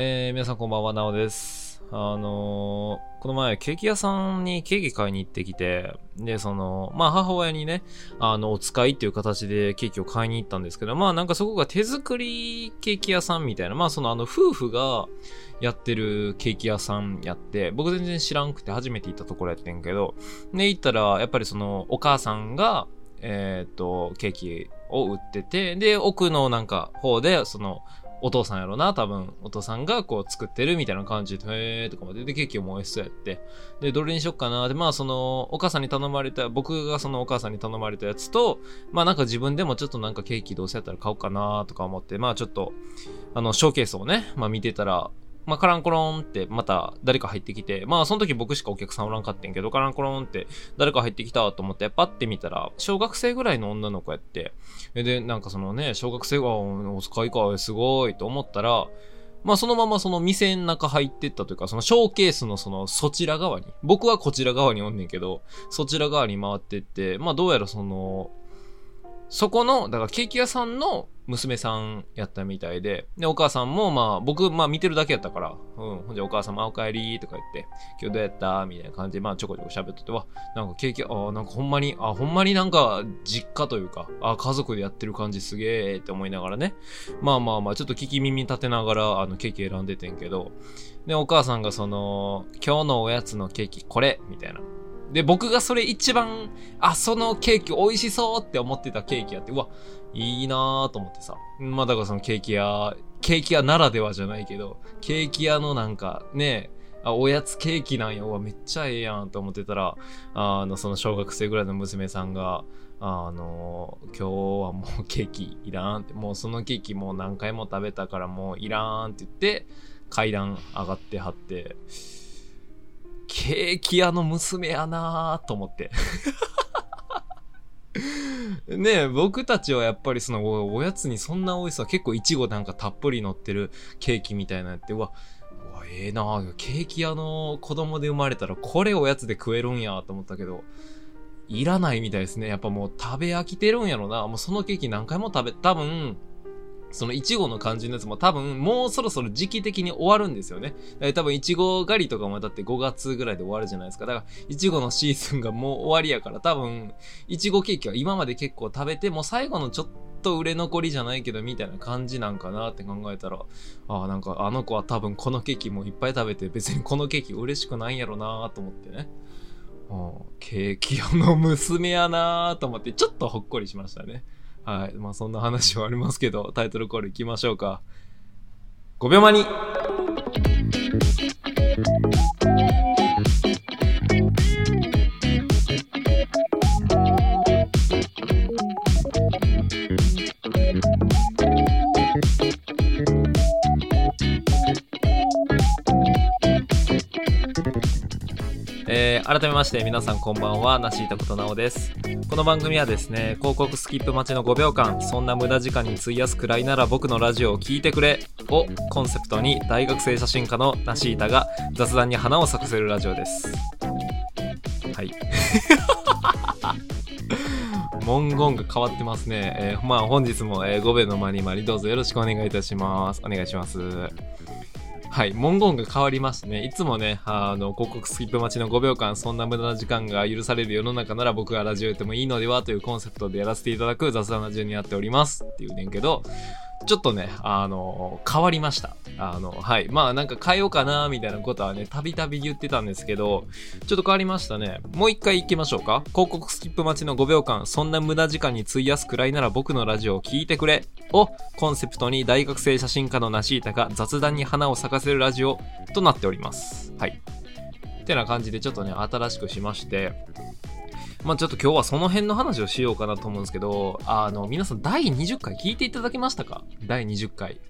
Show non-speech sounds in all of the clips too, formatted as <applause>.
えー、皆さんこんばんは、なおです。あのー、この前、ケーキ屋さんにケーキ買いに行ってきて、で、その、まあ、母親にね、あの、お使いっていう形でケーキを買いに行ったんですけど、まあ、なんかそこが手作りケーキ屋さんみたいな、まあ、その、あの、夫婦がやってるケーキ屋さんやって、僕全然知らんくて初めて行ったところやってんけど、で、行ったら、やっぱりその、お母さんが、えーっと、ケーキを売ってて、で、奥のなんか方で、その、お父さんやろな、多分、お父さんがこう作ってるみたいな感じで、へーとかまで、で、ケーキも美味しそうやって。で、どれにしよっかな、で、まあその、お母さんに頼まれた、僕がそのお母さんに頼まれたやつと、まあなんか自分でもちょっとなんかケーキどうせやったら買おうかな、とか思って、まあちょっと、あの、ショーケースをね、まあ見てたら、まあ、カランコロンってまた誰か入ってきて、まあ、その時僕しかお客さんおらんかってんけど、カランコロンって誰か入ってきたと思って、パッて見たら、小学生ぐらいの女の子やって、で、なんかそのね、小学生が、お使いか、すごいと思ったら、まあそのままその店の中入ってったというか、そのショーケースのそのそちら側に、僕はこちら側におんねんけど、そちら側に回ってって、まあどうやらその、そこの、だからケーキ屋さんの娘さんやったみたいで、で、お母さんもまあ僕、まあ見てるだけやったから、うん、ほんじゃお母さんもお帰りとか言って、今日どうやった？みたいな感じで、まあちょこちょこ喋ってて、わ、なんかケーキ、あなんかほんまに、あ、ほんまになんか実家というか、あ、家族でやってる感じすげえって思いながらね、まあまあまあ、ちょっと聞き耳立てながら、あの、ケーキ選んでてんけど、で、お母さんがその、今日のおやつのケーキこれみたいな。で、僕がそれ一番、あ、そのケーキ美味しそうって思ってたケーキやって、うわ、いいなーと思ってさ。まあだからそのケーキ屋、ケーキ屋ならではじゃないけど、ケーキ屋のなんかね、あ、おやつケーキなんや、うわ、めっちゃええやんと思ってたら、あの、その小学生ぐらいの娘さんが、あの、今日はもう <laughs> ケーキいらんって、もうそのケーキもう何回も食べたからもういらんって言って、階段上がってはって、ケーキ屋の娘やなーと思って。<laughs> <laughs> ねえ、僕たちはやっぱりそのおやつにそんな美味しさ、結構いちごなんかたっぷり乗ってるケーキみたいなやって、うわ、うわええなケーキ屋の子供で生まれたらこれおやつで食えるんやと思ったけど、いらないみたいですね。やっぱもう食べ飽きてるんやろな。もうそのケーキ何回も食べ、多分、そのいちごの感じのやつも多分もうそろそろ時期的に終わるんですよね。多分いちご狩りとかもだって5月ぐらいで終わるじゃないですか。だからいちごのシーズンがもう終わりやから多分いちごケーキは今まで結構食べてもう最後のちょっと売れ残りじゃないけどみたいな感じなんかなって考えたらああなんかあの子は多分このケーキもいっぱい食べて別にこのケーキ嬉しくないんやろなと思ってね。ケーキ屋の娘やなと思ってちょっとほっこりしましたね。はい。まあそんな話はありますけど、タイトルコール行きましょうか。5秒間にえー、改めまして皆さんこんばんは、なしいたことなおです。この番組はですね、広告スキップ待ちの5秒間、そんな無駄時間に費やすくらいなら僕のラジオを聞いてくれをコンセプトに大学生写真家のなしいたが雑談に花を咲かせるラジオです。はい。<laughs> 文言が変わってますね。えーまあ本日も、え、5秒のまにまりどうぞよろしくお願いいたします。お願いします。はい、文言が変わりましたね、いつもね、あの、広告スキップ待ちの5秒間、そんな無駄な時間が許される世の中なら僕がラジオやってもいいのではというコンセプトでやらせていただく雑談ラジオになっております。っていうねんけど、ちょっとね、あの、変わりました。あの、はい。まあなんか変えようかな、みたいなことはね、たびたび言ってたんですけど、ちょっと変わりましたね。もう一回行きましょうか。広告スキップ待ちの5秒間、そんな無駄時間に費やすくらいなら僕のラジオを聞いてくれをコンセプトに大学生写真家のナシータが雑談に花を咲かせるラジオとなっております。はい。ってな感じでちょっとね、新しくしまして、まあちょっと今日はその辺の話をしようかなと思うんですけど、あの、皆さん第20回聞いていただけましたか？第20回。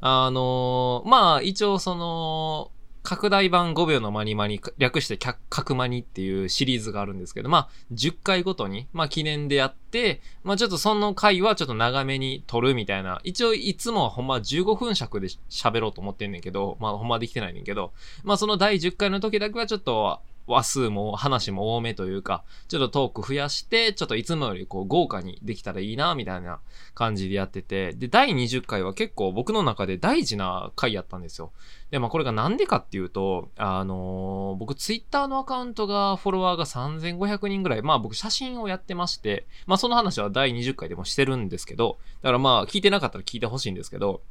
あのまあ一応その、拡大版5秒のマニマニ、略して角マニっていうシリーズがあるんですけど、まあ、10回ごとに、まあ、記念でやって、まあ、ちょっとその回はちょっと長めに撮るみたいな。一応、いつもはほんま15分尺で喋ろうと思ってんねんけど、まあ、ほんまできてないねんけど、まあ、その第10回の時だけはちょっと、話数も話も多めというか、ちょっとトーク増やして、ちょっといつもよりこう豪華にできたらいいな、みたいな感じでやってて、で、第20回は結構僕の中で大事な回やったんですよ。で、まあこれがなんでかっていうと、あのー、僕ツイッターのアカウントがフォロワーが3500人ぐらい、まあ僕写真をやってまして、まあその話は第20回でもしてるんですけど、だからまあ聞いてなかったら聞いてほしいんですけど、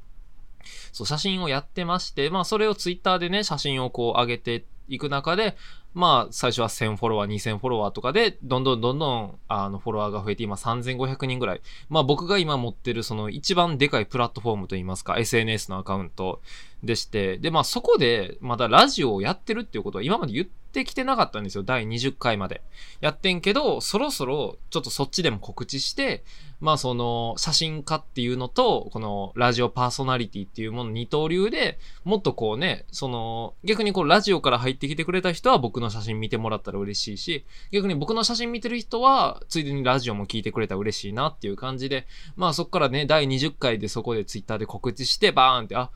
そう、写真をやってまして、まあそれをツイッターでね、写真をこう上げていく中で、まあ、最初は1000フォロワー、2000フォロワーとかで、どんどんどんどん、あの、フォロワーが増えて、今3500人ぐらい。まあ、僕が今持ってる、その一番でかいプラットフォームといいますか、SNS のアカウントでして、で、まあ、そこで、まだラジオをやってるっていうことは、今まで言ってきてなかったんですよ。第20回まで。やってんけど、そろそろ、ちょっとそっちでも告知して、まあその写真家っていうのと、このラジオパーソナリティっていうもの二刀流で、もっとこうね、その逆にこうラジオから入ってきてくれた人は僕の写真見てもらったら嬉しいし、逆に僕の写真見てる人は、ついでにラジオも聞いてくれたら嬉しいなっていう感じで、まあそっからね、第20回でそこでツイッターで告知して、バーンって、あ、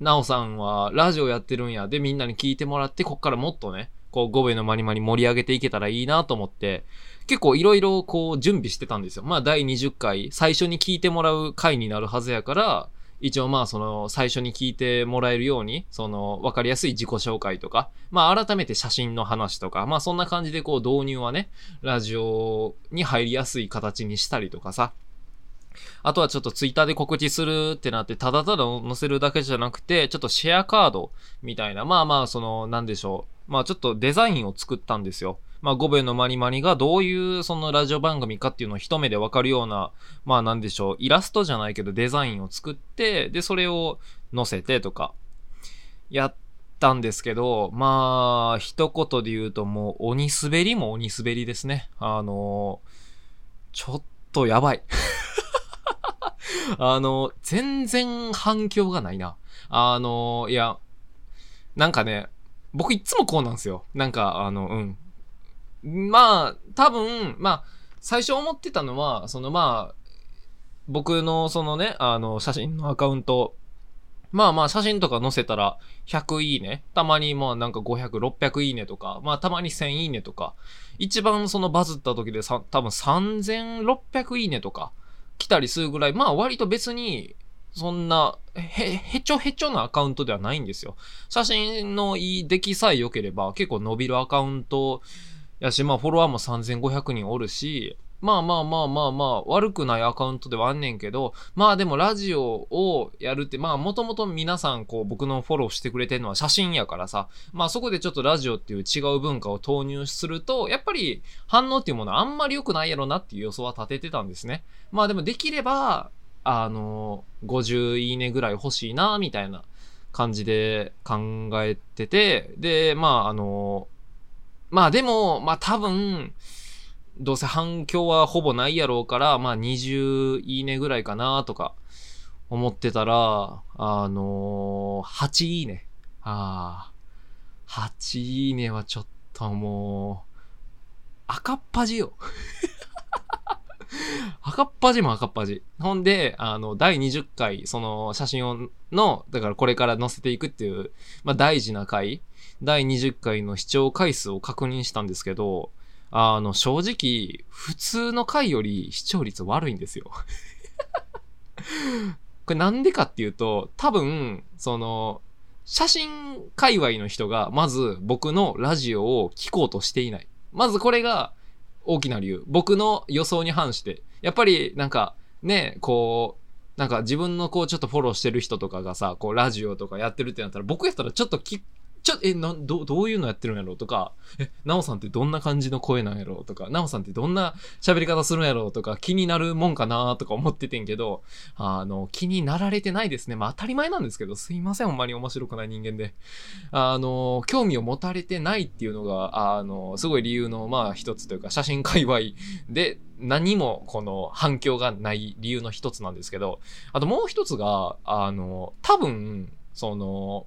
なおさんはラジオやってるんや。で、みんなに聞いてもらって、こっからもっとね、こう、5名のマニマニ盛り上げていけたらいいなと思って、結構いろいろこう準備してたんですよ。まあ第20回、最初に聞いてもらう回になるはずやから、一応まあその最初に聞いてもらえるように、その分かりやすい自己紹介とか、まあ改めて写真の話とか、まあそんな感じでこう導入はね、ラジオに入りやすい形にしたりとかさ、あとはちょっとツイッターで告知するってなって、ただただ載せるだけじゃなくて、ちょっとシェアカードみたいな、まあまあその、なんでしょう。まあちょっとデザインを作ったんですよ。まあ、5秒のマニマニがどういうそのラジオ番組かっていうのを一目でわかるような、まあなんでしょう、イラストじゃないけどデザインを作って、で、それを載せてとか、やったんですけど、まあ、一言で言うともう鬼滑りも鬼滑りですね。あのちょっとやばい。<laughs> あの、全然反響がないな。あの、いや、なんかね、僕いつもこうなんですよ。なんか、あの、うん。まあ、多分、まあ、最初思ってたのは、そのまあ、僕のそのね、あの、写真のアカウント、まあまあ写真とか載せたら100いいね。たまにまあなんか500、600いいねとか、まあたまに1000いいねとか、一番そのバズった時でさ、多分3600いいねとか来たりするぐらい、まあ割と別にそんな、へ、へちょへちょなアカウントではないんですよ。写真のいい出来さえ良ければ結構伸びるアカウントやし、まあフォロワーも3500人おるし、まあまあまあまあまあ、悪くないアカウントではあんねんけど、まあでもラジオをやるって、まあもともと皆さんこう僕のフォローしてくれてるのは写真やからさ、まあそこでちょっとラジオっていう違う文化を投入すると、やっぱり反応っていうものはあんまり良くないやろなっていう予想は立ててたんですね。まあでもできれば、あの、50いいねぐらい欲しいな、みたいな感じで考えてて、で、まああの、まあでも、まあ多分、どうせ反響はほぼないやろうから、まあ20いいねぐらいかなとか思ってたら、あのー、8いいね。ああ、8いいねはちょっともう、赤っ端よ。<laughs> 赤っ端も赤っ端。ほんで、あの、第20回、その写真を、の、だからこれから載せていくっていう、まあ大事な回第20回の視聴回数を確認したんですけど、あの、正直、普通の回より視聴率悪いんですよ <laughs> これなんでかっていうと、多分、その、写真界隈の人が、まず僕のラジオを聞こうとしていない。まずこれが大きな理由。僕の予想に反して。やっぱり、なんか、ね、こう、なんか自分のこうちょっとフォローしてる人とかがさ、こうラジオとかやってるってなったら、僕やったらちょっと聞ちょ、え、な、ど、どういうのやってるんやろうとか、え、なおさんってどんな感じの声なんやろうとか、なおさんってどんな喋り方するんやろうとか、気になるもんかなとか思っててんけど、あの、気になられてないですね。まあ当たり前なんですけど、すいません、ほんまに面白くない人間で。あの、興味を持たれてないっていうのが、あの、すごい理由の、まあ一つというか、写真界隈で、何もこの反響がない理由の一つなんですけど、あともう一つが、あの、多分、その、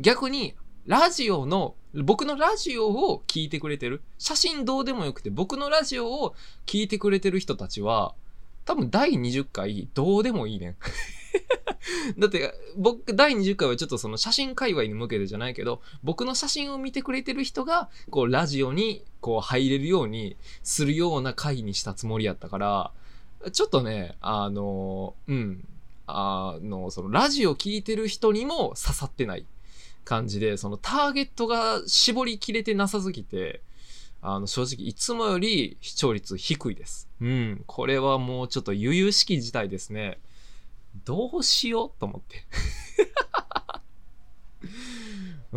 逆に、ラジオの、僕のラジオを聞いてくれてる。写真どうでもよくて、僕のラジオを聞いてくれてる人たちは、多分第20回どうでもいいねん。<laughs> だって、僕、第20回はちょっとその写真界隈に向けてじゃないけど、僕の写真を見てくれてる人が、こう、ラジオに、こう、入れるようにするような回にしたつもりやったから、ちょっとね、あの、うん、あの、その、ラジオ聞いてる人にも刺さってない感じで、その、ターゲットが絞りきれてなさすぎて、あの、正直、いつもより視聴率低いです。うん。これはもうちょっと悠々しき事態ですね。どうしようと思って。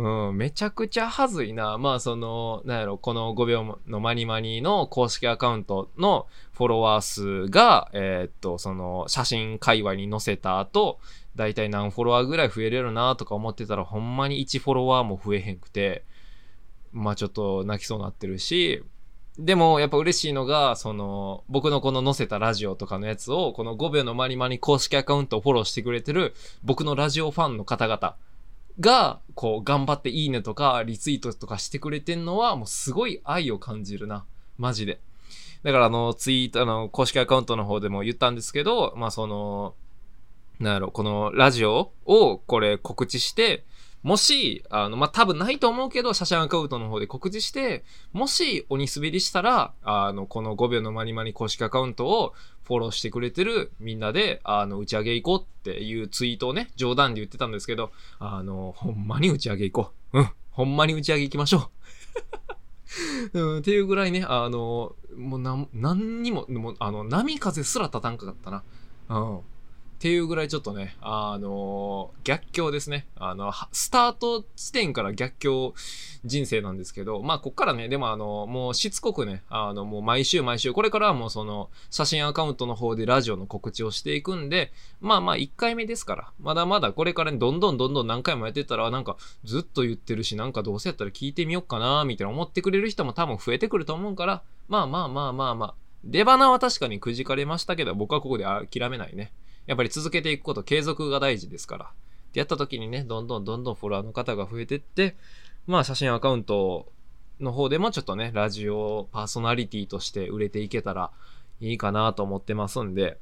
うん、めちゃくちゃはずいな。まあ、その、なんやろ、この5秒のマニマニの公式アカウントのフォロワー数が、えーっと、その、写真界隈に載せた後、だいたい何フォロワーぐらい増えれるなとか思ってたら、ほんまに1フォロワーも増えへんくて、まあちょっと泣きそうになってるし、でもやっぱ嬉しいのが、その、僕のこの載せたラジオとかのやつを、この5秒のマニマニ公式アカウントをフォローしてくれてる、僕のラジオファンの方々が、こう、頑張っていいねとか、リツイートとかしてくれてんのは、もうすごい愛を感じるな。マジで。だからあの、ツイート、あの、公式アカウントの方でも言ったんですけど、まあその、なんやろ、このラジオをこれ告知して、もし、あの、まあ、多分ないと思うけど、写真アカウントの方で告知して、もし鬼滑りしたら、あの、この5秒のマニマニ公式アカウントをフォローしてくれてるみんなで、あの、打ち上げ行こうっていうツイートをね、冗談で言ってたんですけど、あの、ほんまに打ち上げ行こう。うん。ほんまに打ち上げ行きましょう。<laughs> うん、っていうぐらいね、あの、もうなん、何にも、もうあの、波風すら立たんかったな。うん。っていうぐらいちょっとね、あの逆境ですね。あの、スタート地点から逆境人生なんですけど、まあ、こっからね、でもあの、もうしつこくね、あの、もう毎週毎週、これからはもうその、写真アカウントの方でラジオの告知をしていくんで、まあまあ、1回目ですから、まだまだこれからねどんどんどんどん何回もやってたら、なんか、ずっと言ってるし、なんかどうせやったら聞いてみようかな、みたいな思ってくれる人も多分増えてくると思うから、まあまあまあまあまあ、出花は確かにくじかれましたけど、僕はここで諦めないね。やっぱり続けていくこと、継続が大事ですから。ってやった時にね、どんどんどんどんフォロワーの方が増えてって、まあ写真アカウントの方でもちょっとね、ラジオパーソナリティとして売れていけたらいいかなと思ってますんで、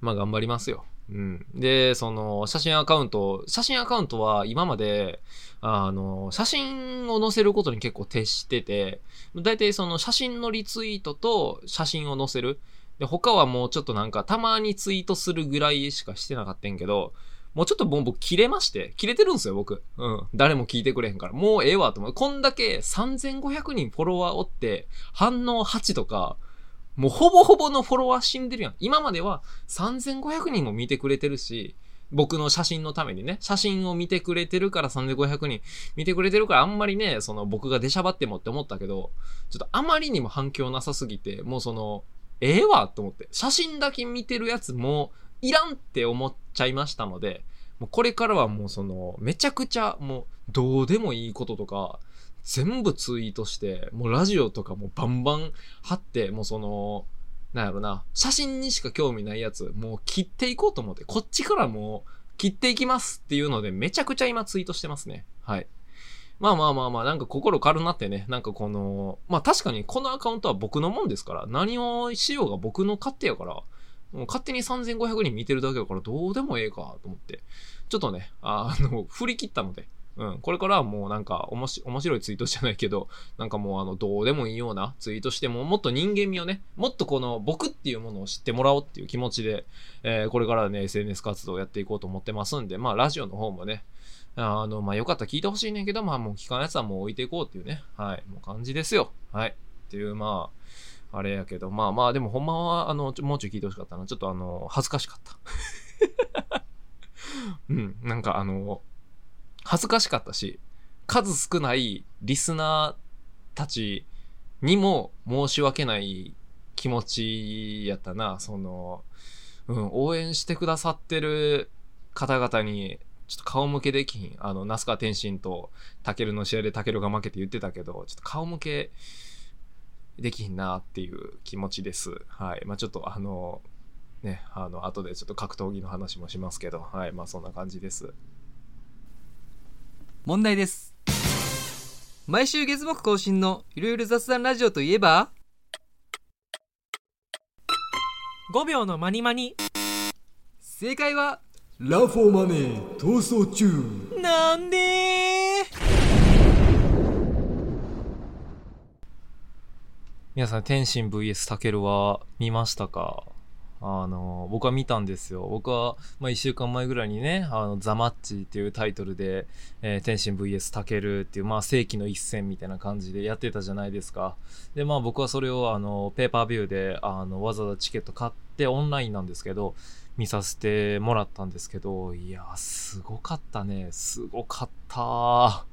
まあ頑張りますよ。うん。で、その、写真アカウント、写真アカウントは今まで、あの、写真を載せることに結構徹してて、大体その写真のリツイートと写真を載せる。で、他はもうちょっとなんかたまにツイートするぐらいしかしてなかったんけど、もうちょっともう僕切れまして、切れてるんですよ、僕。うん。誰も聞いてくれへんから。もうええわと思う。こんだけ3500人フォロワーおって、反応8とか、もうほぼほぼのフォロワー死んでるやん。今までは3500人も見てくれてるし、僕の写真のためにね、写真を見てくれてるから3500人見てくれてるからあんまりね、その僕が出しゃばってもって思ったけど、ちょっとあまりにも反響なさすぎて、もうその、ええわと思って、写真だけ見てるやつもいらんって思っちゃいましたので、もうこれからはもうその、めちゃくちゃもうどうでもいいこととか、全部ツイートして、もうラジオとかもバンバン貼って、もうその、なんやろな、写真にしか興味ないやつ、もう切っていこうと思って、こっちからもう切っていきますっていうので、めちゃくちゃ今ツイートしてますね。はい。まあまあまあまあ、なんか心軽なってね、なんかこの、まあ確かにこのアカウントは僕のもんですから、何をしようが僕の勝手やから、もう勝手に3500人見てるだけだからどうでもええかと思って、ちょっとね、あの、振り切ったので、うん、これからはもうなんかおもし面白いツイートじゃないけど、なんかもうあの、どうでもいいようなツイートしても、もっと人間味をね、もっとこの僕っていうものを知ってもらおうっていう気持ちで、えーこれからね、SNS 活動をやっていこうと思ってますんで、まあラジオの方もね、あの、まあよかったら聞いてほしいねんけど、まあもう聞かんやつはもう置いていこうっていうね、はい、もう感じですよ。はい。っていう、まあ、あれやけど、まあまあ、でもほんまは、あの、ちょもうちょい聞いてほしかったな。ちょっとあの、恥ずかしかった。<laughs> うん、なんかあの、恥ずかしかったし、数少ないリスナーたちにも申し訳ない気持ちやったな。その、うん、応援してくださってる方々に、ちょっと顔向けできひん。あの、那須川天心とタケルの試合でタケルが負けて言ってたけど、ちょっと顔向けできひんなっていう気持ちです。はい。まあちょっとあの、ね、あの、後でちょっと格闘技の話もしますけど、はい。まあそんな感じです。問題です毎週月木更新のゆるゆる雑談ラジオといえば？5秒のマニマニ正解はラフォーマネー逃走中なんで皆さん、天心 VS タケルは見ましたか？あの、僕は見たんですよ。僕は、まあ、一週間前ぐらいにね、あの、ザ・マッチっていうタイトルで、えー天心 VS タケルっていう、まあ、世紀の一戦みたいな感じでやってたじゃないですか。で、まあ、僕はそれを、あの、ペーパービューで、あの、わざわざチケット買って、オンラインなんですけど、見させてもらったんですけど、いや、すごかったね。すごかった。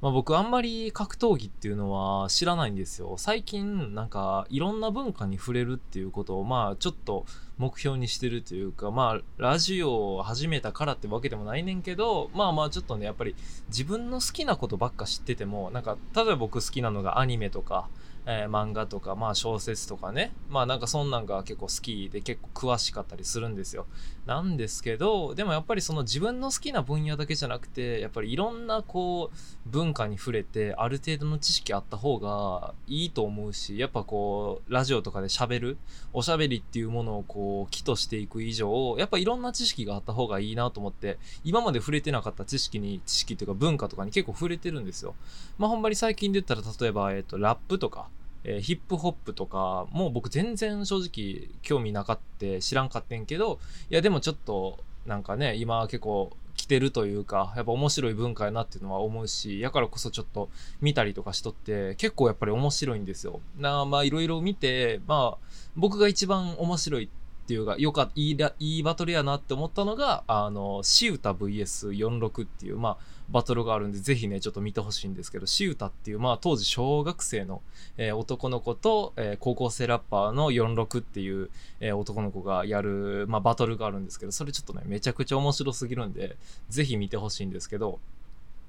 まあ、僕あんまり格闘技っていうのは知らないんですよ。最近なんかいろんな文化に触れるっていうことをまあちょっと目標にしてるというかまあラジオを始めたからってわけでもないねんけどまあまあちょっとねやっぱり自分の好きなことばっか知っててもなんか例えば僕好きなのがアニメとか、えー漫画とかまあ小説とかね。まあなんかそんなんが結構好きで結構詳しかったりするんですよ。なんですけどでもやっぱりその自分の好きな分野だけじゃなくてやっぱりいろんなこう文化に触れてある程度の知識あった方がいいと思うしやっぱこうラジオとかで喋るおしゃべりっていうものをこう木としていく以上やっぱいろんな知識があった方がいいなと思って今まで触れてなかった知識に知識というか文化とかに結構触れてるんですよ。まあほんまに最近で言ったら例えば、えっとラップとか。えーヒップホップとかもう僕全然正直興味なかって知らんかってんけどいやでもちょっとなんかね今結構来てるというかやっぱ面白い文化やなっていうのは思うしやからこそちょっと見たりとかしとって結構やっぱり面白いんですよ。なまあいろいろ見てまあ僕が一番面白いっていうかよかいいいいバトルやなって思ったのがあのシウタ VS46 っていうまあバトルがあるんでぜひねちょっと見てほしいんですけどシウタっていうまあ当時小学生のえー男の子と、えー高校生ラッパーの46っていう、えー男の子がやる、まあ、バトルがあるんですけど、それちょっとね、めちゃくちゃ面白すぎるんで、ぜひ見てほしいんですけど、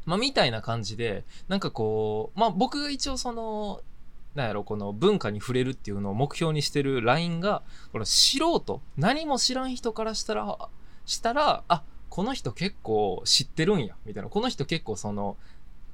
まあ、みたいな感じで、なんかこう、まあ、僕が一応その、なんやろ、この文化に触れるっていうのを目標にしてるラインが、この素人、何も知らん人からしたら、したら、あ、この人結構知ってるんや、みたいな。この人結構その、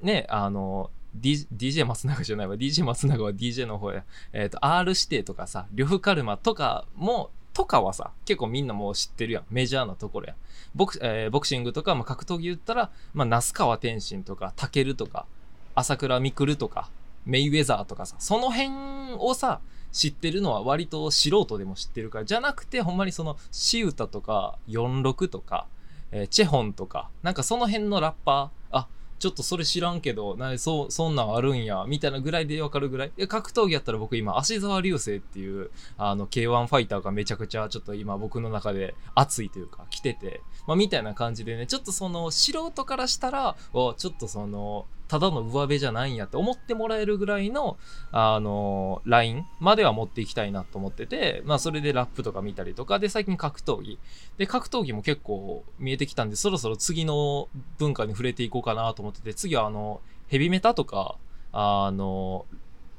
ね、あの、D- DJ 松永じゃないわ。DJ 松永は DJ の方や。えっ、と、R 指定とかさ、呂布カルマとかも、とかはさ、結構みんなもう知ってるやん。メジャーなところや。ボク,、えーボクシングとか、まあ、格闘技言ったら、まあ、那須川天心とか、タケルとか、朝倉未来とか、メイウェザーとかさ、その辺をさ、知ってるのは割と素人でも知ってるから、じゃなくて、ほんまにその、シウタとか、46とか、えーチェホンとか、なんかその辺のラッパー、あ、ちょっとそれ知らんけど、なそ、そんなんあるんや、みたいなぐらいでわかるぐらい。い格闘技やったら僕今、芦沢流星っていう、あの、K1 ファイターがめちゃくちゃちょっと今僕の中で熱いというか、来てて、まあ、みたいな感じでね、ちょっとその、素人からしたら、ちょっとその、ただの上辺じゃないんやって思ってもらえるぐらいの、あの、ラインまでは持っていきたいなと思ってて、まあ、それでラップとか見たりとか、で、最近格闘技。で、格闘技も結構見えてきたんで、そろそろ次の文化に触れていこうかなと思ってて、次はあの、ヘビメタとか、あの、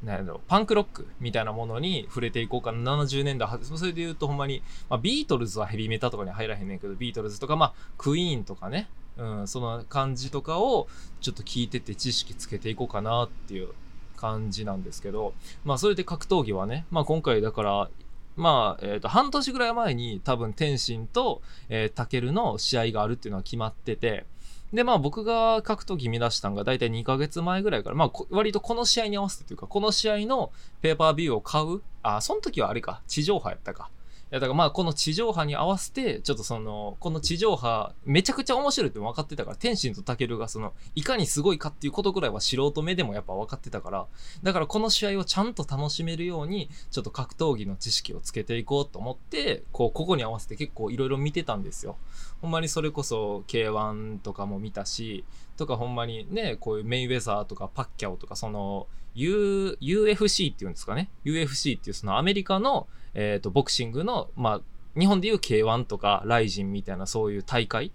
なんだろう、パンクロックみたいなものに触れていこうかな。70年代は、それで言うとほんまに、まあ、ビートルズはヘビメタとかに入らへんねんけど、ビートルズとか、まあ、クイーンとかね、うん、その感じとかをちょっと聞いてて知識つけていこうかなっていう感じなんですけど、まあ、それで格闘技はね、まあ、今回だから、まあ、えっ、と、半年ぐらい前に多分天心と、えー、タケルの試合があるっていうのは決まってて、で、まあ僕が格闘技見出したのが大体2ヶ月前ぐらいから、まあ割とこの試合に合わせてというか、この試合のペーパービューを買うあ、その時はあれか、地上波やったか。いや、だからまあこの地上波に合わせて、ちょっとその、この地上波、めちゃくちゃ面白いって分かってたから、天心とタケルがその、いかにすごいかっていうことぐらいは素人目でもやっぱ分かってたから、だからこの試合をちゃんと楽しめるように、ちょっと格闘技の知識をつけていこうと思って、こう、ここに合わせて結構いろいろ見てたんですよ。ほんまにそれこそ K1 とかも見たし、とかほんまにね、こういうメイウェザーとかパッキャオとか、その、U、UFC っていうんですかね？UFC っていうそのアメリカの、えっ、と、ボクシングの、まあ、日本でいう K1 とかライジンみたいなそういう大会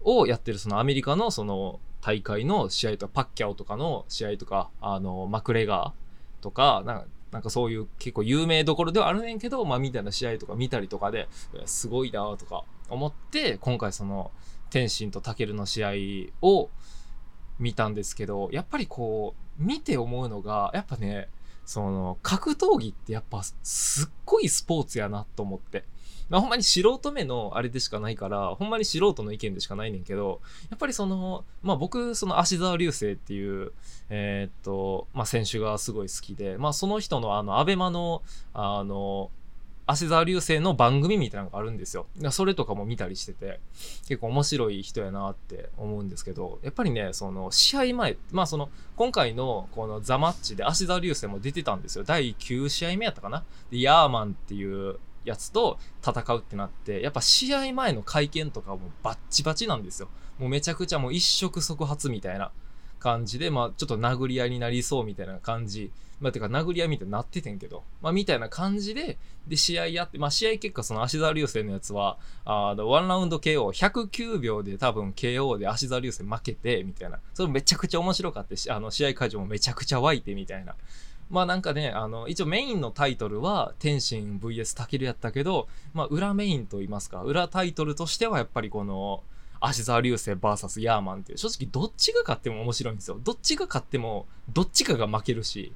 をやってるそのアメリカのその大会の試合とか、パッキャオとかの試合とか、あの、マクレガーとか、なんかなんかそういう結構有名どころではあるねんけど、まあみたいな試合とか見たりとかで、すごいなとか思って、今回その、天心とタケルの試合を見たんですけど、やっぱりこう、見て思うのが、やっぱね、その、格闘技ってやっぱすっごいスポーツやなと思って。まあ、ほんまに素人目のあれでしかないから、ほんまに素人の意見でしかないねんけど、やっぱりその、まあ僕、その足沢流星っていう、えーっと、まあ選手がすごい好きで、まあその人のあの、アベマの、あの、足沢流星の番組みたいなのがあるんですよ。それとかも見たりしてて、結構面白い人やなって思うんですけど、やっぱりね、その試合前、まあその、今回のこのザマッチで足沢流星も出てたんですよ。第9試合目やったかな？で、ヤーマンっていうやつと戦うってなって、やっぱ試合前の会見とかもバッチバチなんですよ。もうめちゃくちゃもう一触即発みたいな感じで、まあちょっと殴り合いになりそうみたいな感じ。まあてか殴り合いみたいになっててんけど、まあみたいな感じで、で試合やって、まあ試合結果その足沢流星のやつは、あの、ワンラウンド KO、109秒で多分 KO で足沢流星負けて、みたいな。それめちゃくちゃ面白かったし、あの、試合会場もめちゃくちゃ湧いてみたいな。まあなんかね、あの、一応メインのタイトルは、天心 VS タケルやったけど、まあ裏メインと言いますか、裏タイトルとしてはやっぱりこの、足沢流星 VS ヤーマンっていう、正直どっちが勝っても面白いんですよ。どっちが勝っても、どっちかが負けるし、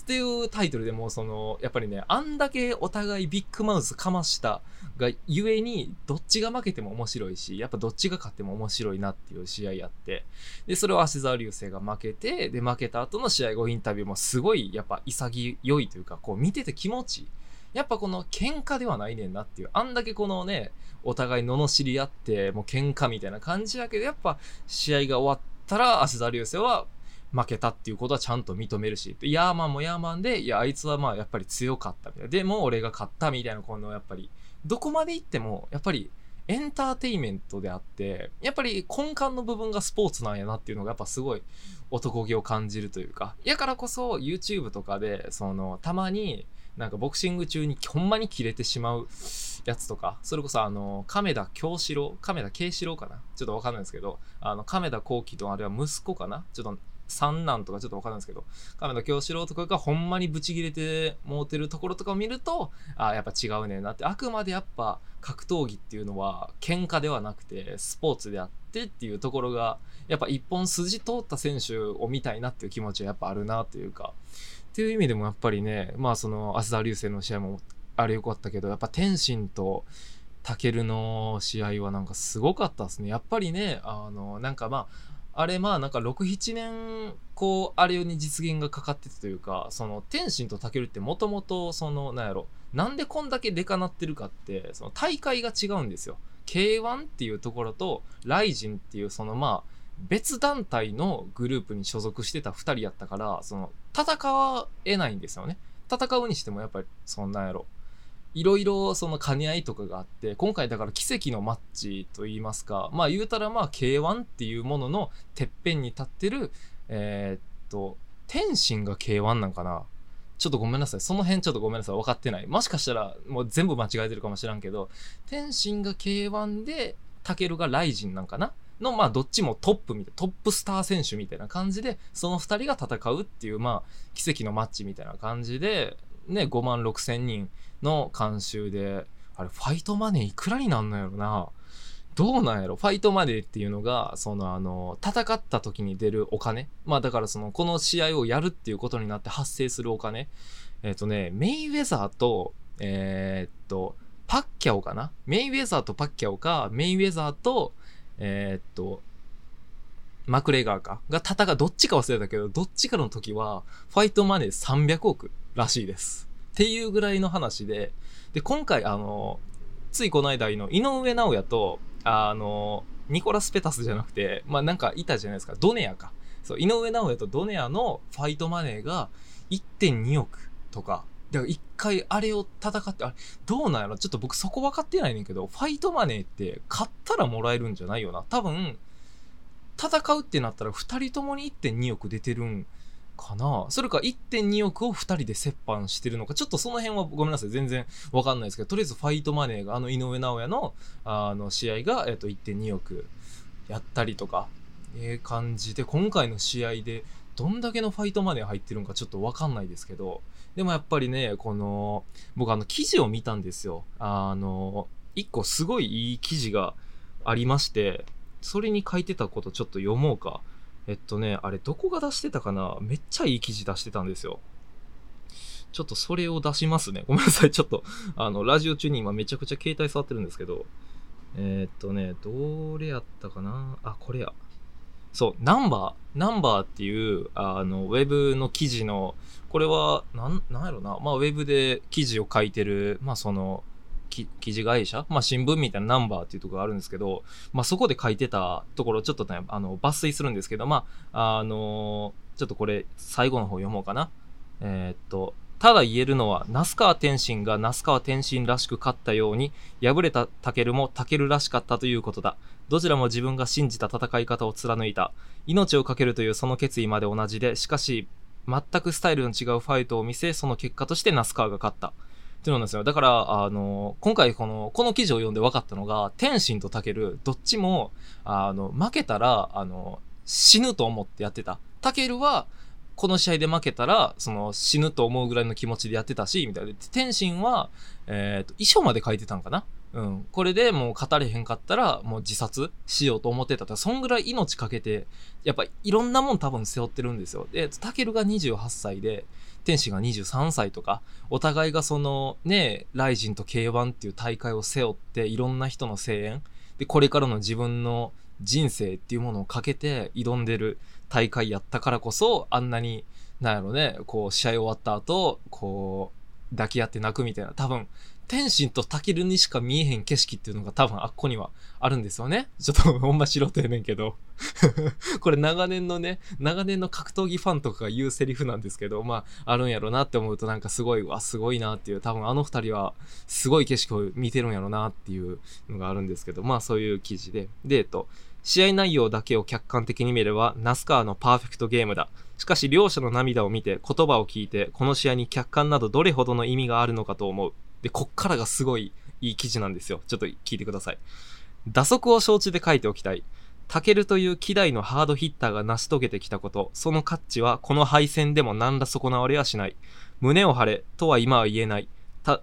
っていうタイトルでもそのやっぱりねあんだけお互いビッグマウスかましたがゆえにどっちが負けても面白いしやっぱどっちが勝っても面白いなっていう試合やって。でそれを足沢流星が負けてで負けた後の試合後インタビューもすごいやっぱ潔いというかこう見てて気持ちいい。やっぱこの喧嘩ではないねんなっていうあんだけこのねお互い罵り合ってもう喧嘩みたいな感じやけどやっぱ試合が終わったら足沢流星は負けたっていうことはちゃんと認めるし、ヤーマンもヤーマンで、いや、あいつはまあやっぱり強かったみたいな。でも俺が勝ったみたいな、このやっぱり、どこまで行っても、やっぱりエンターテイメントであって、やっぱり根幹の部分がスポーツなんやなっていうのがやっぱすごい男気を感じるというか、やからこそ YouTube とかで、その、たまに、なんかボクシング中にほんまに切れてしまうやつとか、それこそあの、亀田京志郎、亀田慶志郎かな？ちょっとわかんないですけど、あの、亀田光輝とあれは息子かな？ちょっと三男とかちょっとわかんないですけど、亀田京志郎とかがほんまにブチ切れてもうてるところとかを見ると、あ、やっぱ違うねんなって、あくまでやっぱ格闘技っていうのは喧嘩ではなくてスポーツであってっていうところが、やっぱ一本筋通った選手を見たいなっていう気持ちはやっぱあるなというか、っていう意味でもやっぱりね、まあその、浅田流星の試合もあれ良かったけど、やっぱ天心と、タケルの試合はなんかすごかったですね。やっぱりね、あの、なんかまあ、あれまあなんか6、7年、こう、あれに実現がかかってたというか、その、天心とタケルってもともと、その、なんやろ、なんでこんだけデカなってるかって、その大会が違うんですよ。K1 っていうところと、ライジンっていう、そのまあ、別団体のグループに所属してた2人やったから、その、戦えないんですよね。戦うにしてもやっぱり、そんなんやろ。いろいろその兼ね合いとかがあって、今回だから奇跡のマッチと言いますか、まあ言うたらまあ K1 っていうもののてっぺんに立ってる、えーっと、天心が K1 なんかなちょっとごめんなさい。その辺ちょっとごめんなさい。分かってない。もしかしたらもう全部間違えてるかもしらんけど、天心が K1 で、タケルがライジンなんかなの、まあ、どっちもトップみたいな、トップスター選手みたいな感じで、その二人が戦うっていう、まあ、奇跡のマッチみたいな感じで、ね、5万6千人の監修で、あれ、ファイトマネーいくらになんのやろな。どうなんやろファイトマネーっていうのが、そのあの、戦った時に出るお金。まあだからその、この試合をやるっていうことになって発生するお金。えっ、とね、メイウェザーと、えーっと、パッキャオかなメイウェザーとパッキャオか、メイウェザーと、えーっと、マクレガーか。が戦う、どっちか忘れたけど、どっちかの時は、ファイトマネー300億らしいです。っていうぐらいの話で、で、今回、あの、ついこの間の井上尚弥と、あの、ニコラス・ペタスじゃなくて、まあなんかいたじゃないですか。ドネアか。そう、井上尚弥とドネアのファイトマネーが1.2億とか。だから一回あれを戦って、あれ、どうなんやろちょっと僕そこ分かってないねんけど、ファイトマネーって勝ったらもらえるんじゃないよな。多分、戦うってなったら二人ともに1.2億出てるんかな？それか1.2億を2人で折半してるのか。ちょっとその辺はごめんなさい。全然わかんないですけどとりあえずファイトマネーがあの井上尚弥のあの試合が、えっと、1.2億やったりとか。ええ感じで今回の試合でどんだけのファイトマネー入ってるんかちょっとわかんないですけど。でもやっぱりねこの僕あの記事を見たんですよ。あの一個すごいいい記事がありましてそれに書いてたことちょっと読もうか。えっとね、あれどこが出してたかな？めっちゃいい記事出してたんですよ。ちょっとそれを出しますね。<laughs> ごめんなさい。ちょっと、あの、ラジオ中に今めちゃくちゃ携帯触ってるんですけど、えー、っとね、どれやったかな？あ、これや。そう、ナンバー、ナンバーっていう、あの、ウェブの記事の、これは、なん、なんやろな？まあ、ウェブで記事を書いてる、まあ、その、記事会社？まあ、新聞みたいなナンバーっていうところがあるんですけど、まあ、そこで書いてたところ、ちょっとね、あの、抜粋するんですけど、まあ、あのちょっとこれ、最後の方読もうかな。えーっと、ただ言えるのは、那須川天心が那須川天心らしく勝ったように、敗れたタケルもタケルらしかったということだ。どちらも自分が信じた戦い方を貫いた。命を懸けるというその決意まで同じで、しかし、全くスタイルの違うファイトを見せ、その結果として那須川が勝った。っていうのなんですよ。だから、あの、今回この、この記事を読んで分かったのが、天心とタケル、どっちも、あの、負けたら、あの、死ぬと思ってやってた。タケルは、この試合で負けたら、その死ぬと思うぐらいの気持ちでやってたし、みたいな。天心は、えっ、と、衣装まで書いてたんかなうん。これでもう語れへんかったら、もう自殺しようと思ってたか、そんぐらい命かけて、やっぱいろんなもん多分背負ってるんですよ。で、タケルが28歳で、天心が23歳とか、お互いがその、ね、ライジンと K1 っていう大会を背負って、いろんな人の声援、で、これからの自分の人生っていうものをかけて挑んでる大会やったからこそ、あんなに、なんやろね、こう、試合終わった後、こう、抱き合って泣くみたいな、多分、天心とタケルにしか見えへん景色っていうのが多分あっこにはあるんですよね。ちょっとほんま素人やねんけど。<laughs> これ長年のね、長年の格闘技ファンとかが言うセリフなんですけど、まあ、あるんやろなって思うとなんかすごい、わ、すごいなっていう、多分あの二人はすごい景色を見てるんやろなっていうのがあるんですけど、まあそういう記事で。で、えっと、試合内容だけを客観的に見れば、ナスカーのパーフェクトゲームだ。しかし両者の涙を見て、言葉を聞いて、この試合に客観などどれほどの意味があるのかと思う。で、こっからがすごいいい記事なんですよ。ちょっと聞いてください。打足を承知で書いておきたい。タケルという希代のハードヒッターが成し遂げてきたこと、その価値はこの敗戦でも何ら損なわれはしない。胸を張れとは今は言えない。た、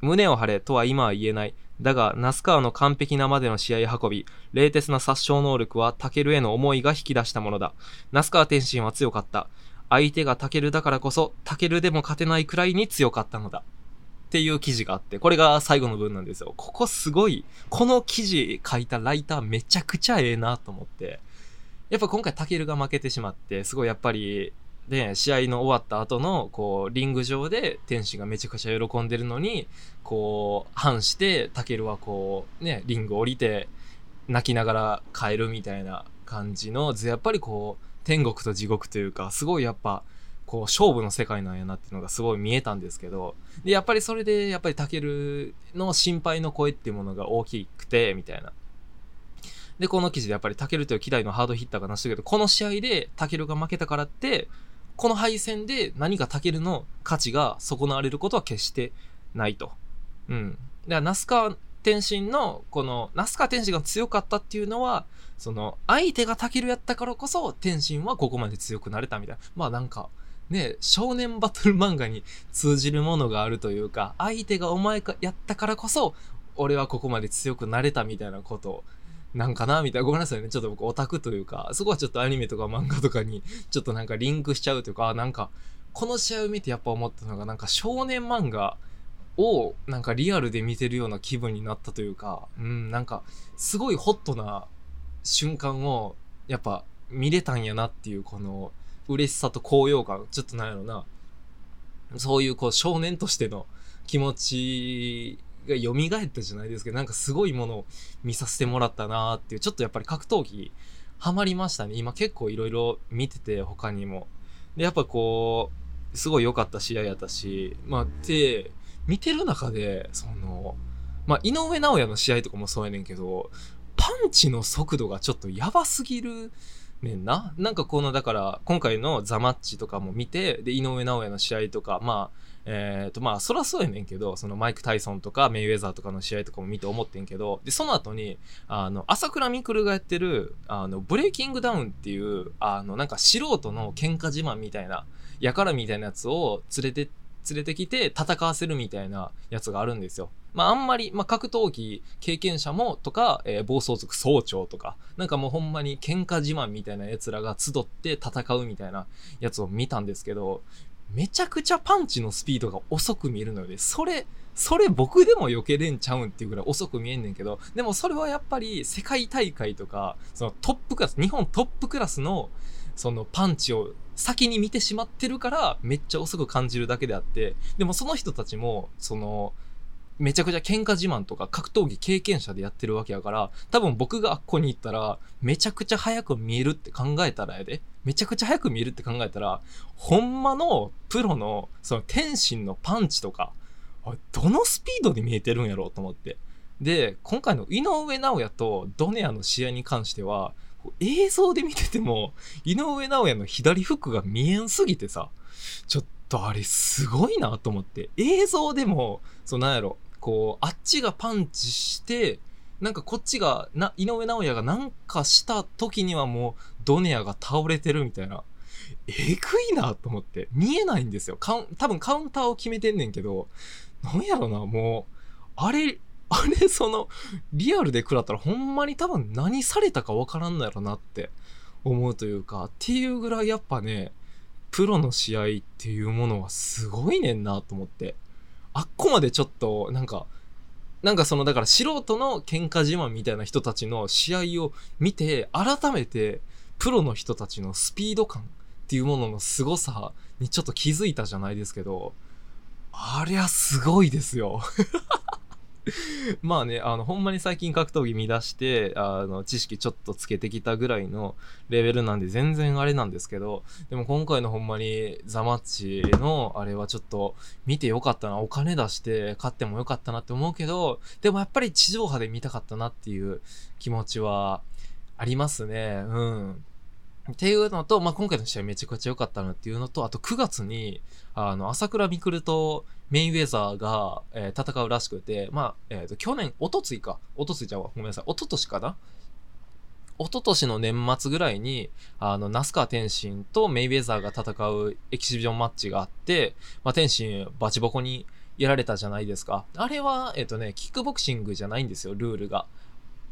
胸を張れとは今は言えない。だが、ナスカワの完璧なまでの試合運び、冷徹な殺傷能力はタケルへの思いが引き出したものだ。ナスカワ天心は強かった。相手がタケルだからこそ、タケルでも勝てないくらいに強かったのだ。っていう記事があって、これが最後の文なんですよ。ここすごい、この記事書いたライターめちゃくちゃええなと思って。やっぱ今回タケルが負けてしまって、すごいやっぱり、で、試合の終わった後の、こう、リング上で天使がめちゃくちゃ喜んでるのに、こう、反して、タケルはこう、ね、リング降りて、泣きながら帰るみたいな感じの、やっぱりこう、天国と地獄というか、すごいやっぱ、こう、勝負の世界なんやなっていうのがすごい見えたんですけど、で、やっぱりそれで、やっぱりタケルの心配の声っていうものが大きくて、みたいな。で、この記事でやっぱりタケルという希代のハードヒッターが成し遂げた、この試合でタケルが負けたからって、この敗戦で何かタケルの価値が損なわれることは決してないと。うん。だから、ナスカ天心の、この、ナスカ天心が強かったっていうのは、その、相手がタケルやったからこそ、天心はここまで強くなれたみたいな。まあなんか、ね、少年バトル漫画に通じるものがあるというか、相手がお前がやったからこそ、俺はここまで強くなれたみたいなことなんかなみたいな。ごめんなさいね。ちょっと僕オタクというか、そこはちょっとアニメとか漫画とかにちょっとなんかリンクしちゃうというか、なんか、この試合を見てやっぱ思ったのが、なんか少年漫画をなんかリアルで見てるような気分になったというか、うん、なんか、すごいホットな瞬間を、やっぱ見れたんやなっていう、この、嬉しさと高揚感、ちょっとなんやろな、そういうこう少年としての気持ちが蘇ったじゃないですけど、なんかすごいものを見させてもらったなーっていう、ちょっとやっぱり格闘技ハマりましたね。今結構いろいろ見てて、他にも。で、やっぱこう、すごい良かった試合やったし、まあ、で、見てる中で、その、まあ、井上尚弥の試合とかもそうやねんけど、パンチの速度がちょっとやばすぎるねんな。なんかこの、だから、今回のザマッチとかも見て、で、井上尚弥の試合とか、まあ、えっ、と、まあ、そらそうやねんけど、そのマイク・タイソンとかメイウェザーとかの試合とかも見て思ってんけど、で、その後に、あの、朝倉未来がやってる、あの、ブレイキングダウンっていう、あの、なんか素人の喧嘩自慢みたいな、やからみたいなやつを連れてって、連れてきて戦わせるみたいなやつがあるんですよ。まああんまり、まあ格闘技経験者もとか、えー暴走族総長とか、なんかもうほんまに喧嘩自慢みたいなやつらが集って戦うみたいなやつを見たんですけど、めちゃくちゃパンチのスピードが遅く見えるので、それ、それ僕でも避けれんちゃうんっていうぐらい遅く見えんねんけど、でもそれはやっぱり世界大会とか、そのトップクラス、日本トップクラスのそのパンチを先に見てしまってるからめっちゃ遅く感じるだけであって、でもその人たちも、その、めちゃくちゃ喧嘩自慢とか格闘技経験者でやってるわけやから、多分僕があっこに行ったら、めちゃくちゃ速く見えるって考えたらやで。めちゃくちゃ速く見えるって考えたら、ほんまのプロの、その天心のパンチとか、どのスピードで見えてるんやろうと思って。で、今回の井上尚弥とドネアの試合に関しては、映像で見てても、井上尚弥の左フックが見えんすぎてさ、ちょっとあれすごいなと思って。映像でも、そうなんやろ、こう、あっちがパンチして、なんかこっちが、な、井上尚弥がなんかした時にはもう、ドネアが倒れてるみたいな。えぐいなと思って。見えないんですよ。カウン、多分カウンターを決めてんねんけど、なんやろな、もう、あれ、<laughs> あれ、その、リアルで食らったらほんまに多分何されたかわからんのやろなって思うというか、っていうぐらいやっぱね、プロの試合っていうものはすごいねんなと思って。あっこまでちょっと、なんか、なんかその、だから素人の喧嘩自慢みたいな人たちの試合を見て、改めて、プロの人たちのスピード感っていうものの凄さにちょっと気づいたじゃないですけど、ありゃすごいですよ。<laughs> まあね、あの、ほんまに最近格闘技見出して、あの、知識ちょっとつけてきたぐらいのレベルなんで全然あれなんですけど、でも今回のほんまにザマッチのあれはちょっと見てよかったな、お金出して買ってもよかったなって思うけど、でもやっぱり地上波で見たかったなっていう気持ちはありますね。うん。っていうのと、まあ、今回の試合めちゃくちゃ良かったなっていうのと、あと9月に、あの、朝倉未来とメインウェザーが、えー戦うらしくて、まあ、えっ、と、去年、おとついか。おとついちゃうわ。ごめんなさい。おととしかな一昨年の年末ぐらいに、あの、那須川天心とメイウェザーが戦うエキシビジョンマッチがあって、まあ、天心バチボコにやられたじゃないですか。あれは、えっ、とね、キックボクシングじゃないんですよ、ルールが。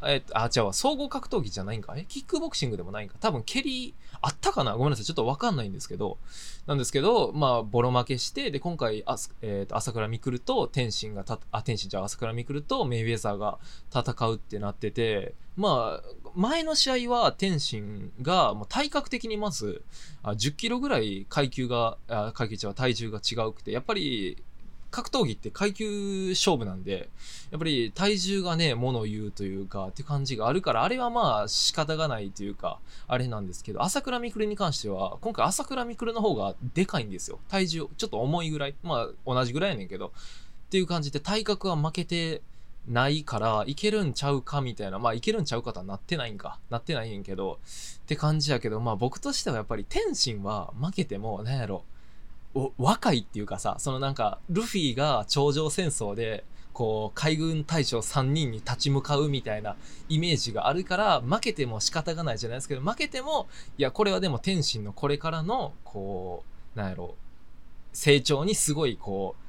えっと、あ、違うわ、総合格闘技じゃないんかえキックボクシングでもないんか多分蹴り、あったかな？ごめんなさい、ちょっとわかんないんですけど、なんですけど、まあ、ボロ負けして、で、今回、あえっ、と、朝倉未来と天心がた、あ、天心じゃあ朝倉未来とメイウェザーが戦うってなってて、まあ、前の試合は天心が、もう体格的にまず、あ10キロぐらい階級が、あ階級違う、体重が違うくて、やっぱり、格闘技って階級勝負なんで、やっぱり体重がね、もの言うというか、って感じがあるから、あれはまあ仕方がないというか、あれなんですけど、朝倉未来に関しては、今回朝倉未来の方がでかいんですよ。体重、ちょっと重いぐらい。まあ同じぐらいやねんけど、っていう感じで体格は負けてないから、いけるんちゃうかみたいな、まあいけるんちゃうかとはなってないんか。なってないんやけど、って感じやけど、まあ僕としてはやっぱり天心は負けても、なんやろ、若いっていうかさ、そのなんか、ルフィが頂上戦争で、こう、海軍大将3人に立ち向かうみたいなイメージがあるから、負けても仕方がないじゃないですけど、負けても、いや、これはでも天心のこれからの、こう、なんやろ、成長にすごい、こう、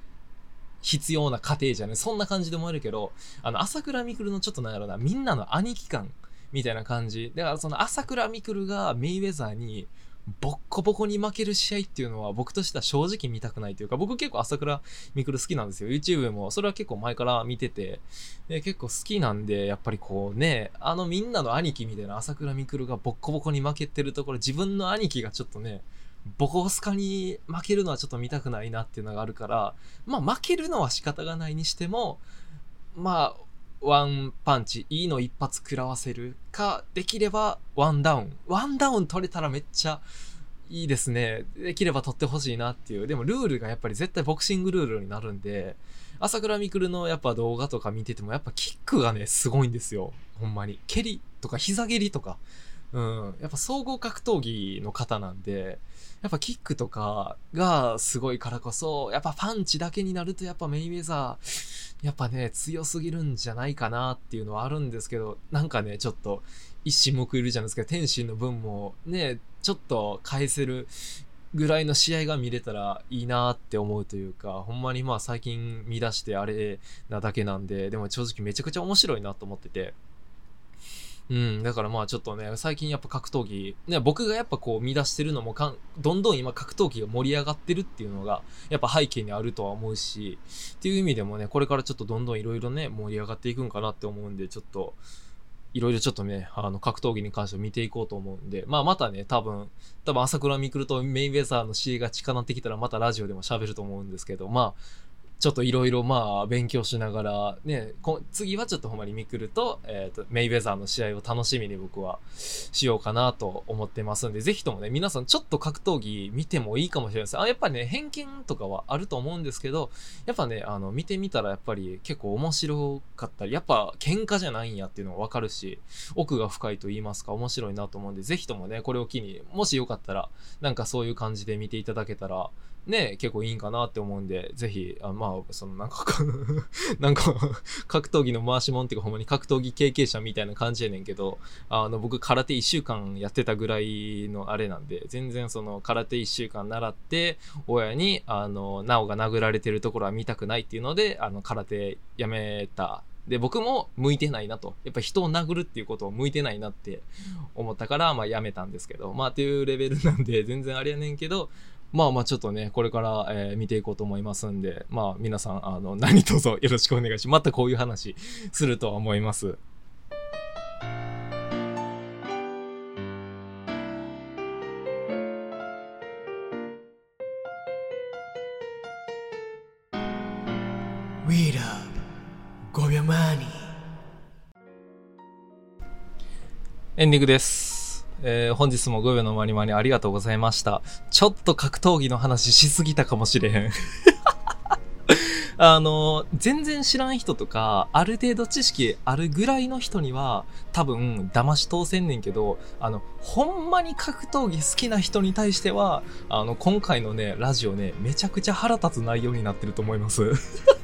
必要な過程じゃねそんな感じで思えるけど、あの、朝倉未来のちょっとなんやろな、みんなの兄貴感みたいな感じ。だからその朝倉未来がメイウェザーに、ボッコボコに負ける試合っていうのは僕としては正直見たくないというか、僕結構朝倉未来好きなんですよ。YouTube も、それは結構前から見てて、で結構好きなんで、やっぱりこうね、あのみんなの兄貴みたいな朝倉未来がボッコボコに負けてるところ、自分の兄貴がちょっとね、ボコスカに負けるのはちょっと見たくないなっていうのがあるから、まあ負けるのは仕方がないにしても、まあ、ワンパンチ、E の一発食らわせるか、できればワンダウン。ワンダウン取れたらめっちゃいいですね。できれば取ってほしいなっていう。でもルールがやっぱり絶対ボクシングルールになるんで、朝倉未来のやっぱ動画とか見ててもやっぱキックがね、すごいんですよ。ほんまに。蹴りとか膝蹴りとか。うん。やっぱ総合格闘技の方なんで、やっぱキックとかがすごいからこそ、やっぱパンチだけになるとやっぱメイウェザー、やっぱね、強すぎるんじゃないかなっていうのはあるんですけど、なんかね、ちょっと一矢報いるじゃないですか。天心の分もね、ちょっと返せるぐらいの試合が見れたらいいなって思うというか、ほんまにまあ最近見出してあれなだけなんで、でも正直めちゃくちゃ面白いなと思ってて。うん、だからまあちょっとね、最近やっぱ格闘技、ね、僕がやっぱこう見出してるのもかん、どんどん今格闘技が盛り上がってるっていうのが、やっぱ背景にあるとは思うし、っていう意味でもね、これからちょっとどんどんいろいろね、盛り上がっていくんかなって思うんで、ちょっと、いろいろちょっとね、あの、格闘技に関して見ていこうと思うんで、まあまたね、多分、多分朝倉未来とメインウェザーの試合が近なってきたらまたラジオでも喋ると思うんですけど、まあ、ちょっといろいろまあ勉強しながら、ね、次はちょっとほんまにミクルと、えっ、と、メイウェザーの試合を楽しみに僕はしようかなと思ってますんで、ぜひともね、皆さんちょっと格闘技見てもいいかもしれないです。あ、やっぱね、偏見とかはあると思うんですけど、やっぱね、あの、見てみたらやっぱり結構面白かったり、やっぱ喧嘩じゃないんやっていうのがわかるし、奥が深いと言いますか面白いなと思うんで、ぜひともね、これを機に、もしよかったら、なんかそういう感じで見ていただけたら、ね、結構いいんかなって思うんで、ぜひ、あまあ、そのなんか <laughs> なんか格闘技の回しもんっていうかほんまに格闘技経験者みたいな感じやねんけど、あの、僕空手1週間やってたぐらいのあれなんで、全然その空手1週間習って、親に、あの、なおが殴られてるところは見たくないっていうので、あの、空手やめたで、僕も向いてないなと。やっぱ人を殴るっていうことを向いてないなって思ったから、まあやめたんですけど、まあっていうレベルなんで全然あれやねんけど、まあまあちょっとね、これから、えー見ていこうと思いますんで、まあ皆さん、あの、何卒よろしくお願いします。またこういう話するとは思います。We love 5秒前にエンディングです。えー本日も5秒のまにまにありがとうございました。ちょっと格闘技の話しすぎたかもしれへん。<laughs> あの、全然知らん人とか、ある程度知識あるぐらいの人には、多分、騙し通せんねんけど、あの、ほんまに格闘技好きな人に対しては、あの、今回のね、ラジオね、めちゃくちゃ腹立つ内容になってると思います。<laughs>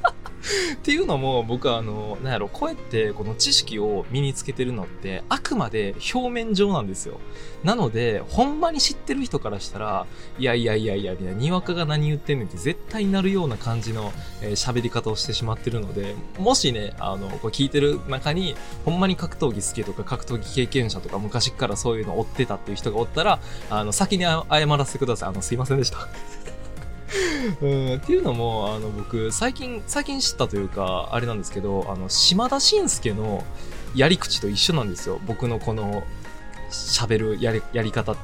っていうのも、僕はあの、なんやろ、こうやってこの知識を身につけてるのって、あくまで表面上なんですよ。なので、ほんまに知ってる人からしたら、いやいやいやいや、いな、にわかが何言ってんねんって絶対になるような感じのえー喋り方をしてしまってるので、もしね、あの、これ聞いてる中に、ほんまに格闘技好きとか格闘技経験者とか昔からそういうの追ってたっていう人がおったら、あの、先に謝らせてください。あの、すいませんでした。うん、っていうのも、あの、僕、最近、最近知ったというか、あれなんですけど、あの、島田紳介のやり口と一緒なんですよ。僕のこの、喋るやり、やり方って。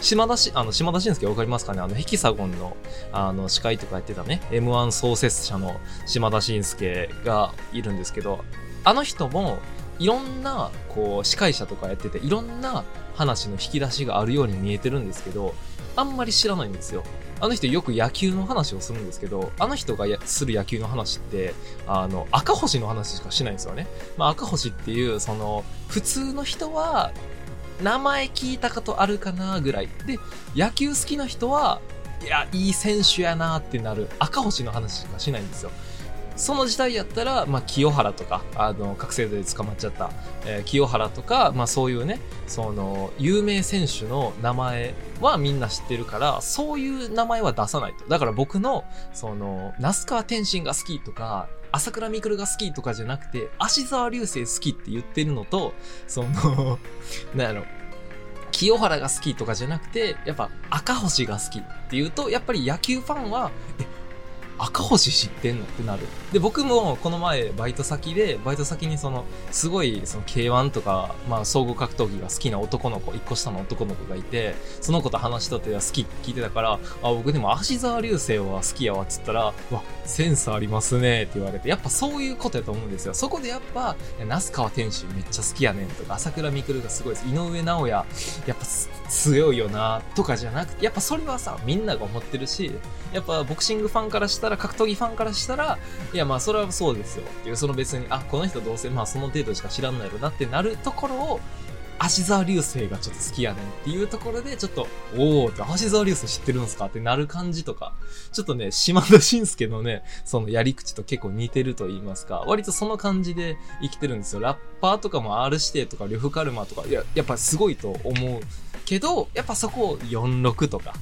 島田し、あの、島田紳介わかりますかねあの、ヘキサゴンの、あの、司会とかやってたね、M1 創設者の島田紳介がいるんですけど、あの人も、いろんな、こう、司会者とかやってて、いろんな話の引き出しがあるように見えてるんですけど、あんまり知らないんですよ。あの人よく野球の話をするんですけど、あの人がする野球の話って、あの、赤星の話しかしないんですよね。まあ、赤星っていう、その、普通の人は、名前聞いたことあるかなぐらい。で、野球好きな人は、いや、いい選手やなってなる赤星の話しかしないんですよ。その時代やったら、まあ、清原とか、あの、覚醒剤で捕まっちゃった、えー清原とか、まあ、そういうね、その、有名選手の名前はみんな知ってるから、そういう名前は出さないと。だから僕の、その、那須川天心が好きとか、朝倉未来が好きとかじゃなくて、芦沢流星好きって言ってるのと、その、<laughs> なんやろ、清原が好きとかじゃなくて、やっぱ赤星が好きっていうと、やっぱり野球ファンは、え、赤星知ってんの？ってなる。で、僕もこの前バイト先で、バイト先にその、すごいその K1 とか、まあ総合格闘技が好きな男の子、一個下の男の子がいて、その子と話しとって好きって聞いてたから、あ、僕でも芦沢流星は好きやわっつったら、わ、センスありますねって言われて、やっぱそういうことやと思うんですよ。そこでやっぱ、那須川天心めっちゃ好きやねんとか、朝倉未来がすごいです。井上尚弥、やっぱ強いよなとかじゃなくて、やっぱそれはさ、みんなが思ってるし、やっぱボクシングファンからしたら、格闘技ファンからしたら、いやまあそれはそうですよっていう、その別に、あ、この人どうせまあその程度しか知らんのやろなってなるところを、芦沢流星がちょっと好きやねんっていうところで、ちょっと、おーって、芦沢流星知ってるんすかってなる感じとか、ちょっとね、島田紳介のね、そのやり口と結構似てると言いますか、割とその感じで生きてるんですよ。ラッパーとかも R 指定とか、呂布カルマとか、いや、やっぱすごいと思うけど、やっぱそこを46とか、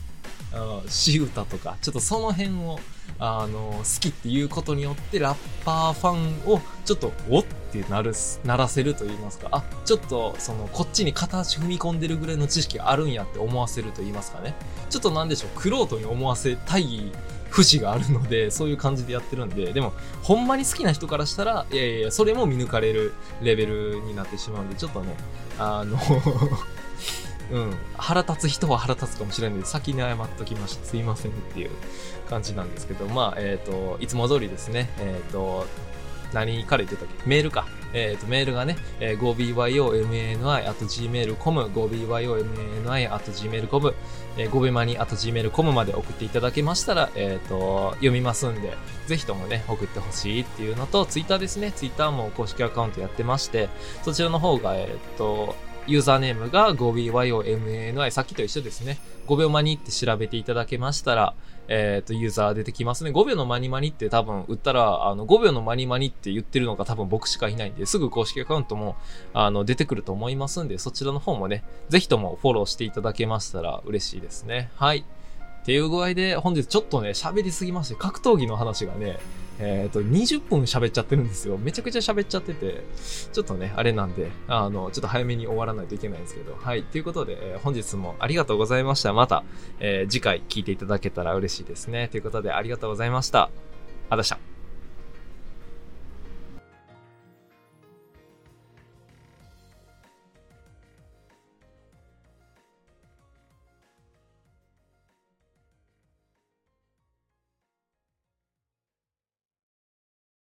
うん、詩歌とか、ちょっとその辺を、あの、好きっていうことによって、ラッパーファンを、ちょっと、おってなるす、ならせると言いますか、あ、ちょっと、その、こっちに片足踏み込んでるぐらいの知識があるんやって思わせると言いますかね。ちょっとなんでしょう、クロートに思わせたい節があるので、そういう感じでやってるんで、でも、ほんまに好きな人からしたら、いやいや、それも見抜かれるレベルになってしまうんで、ちょっとね、あの、うん、腹立つ人は腹立つかもしれないので、先に謝っときました。すいませんっていう感じなんですけど、まあ、えっ、と、いつも通りですね、えっ、と、何から言ってたっけ？メールか。えっ、と、メールがね、えー、gobyomani.gmail.com、gobyomani.gmail.com、えー、ごべまに .gmail.com まで送っていただけましたら、えっ、と、読みますんで、ぜひともね、送ってほしいっていうのと、ツイッターですね。ツイッターも公式アカウントやってまして、そちらの方が、えっ、と、ユーザーネームが 5BYOMANI、さっきと一緒ですね。5秒マニって調べていただけましたら、えっ、と、ユーザー出てきますね。5秒のマニマニって多分打ったら、あの、5秒のマニマニって言ってるのが多分僕しかいないんで、すぐ公式アカウントも、あの、出てくると思いますんで、そちらの方もね、ぜひともフォローしていただけましたら嬉しいですね。はい。っていう具合で、本日ちょっとね、喋りすぎまして、格闘技の話がね、えっ、と、20分喋っちゃってるんですよ。めちゃくちゃ喋っちゃってて、ちょっとね、あれなんで、あの、ちょっと早めに終わらないといけないんですけど、はい。ということで、えー本日もありがとうございました。また、えー次回聞いていただけたら嬉しいですね。ということで、ありがとうございました。あたした。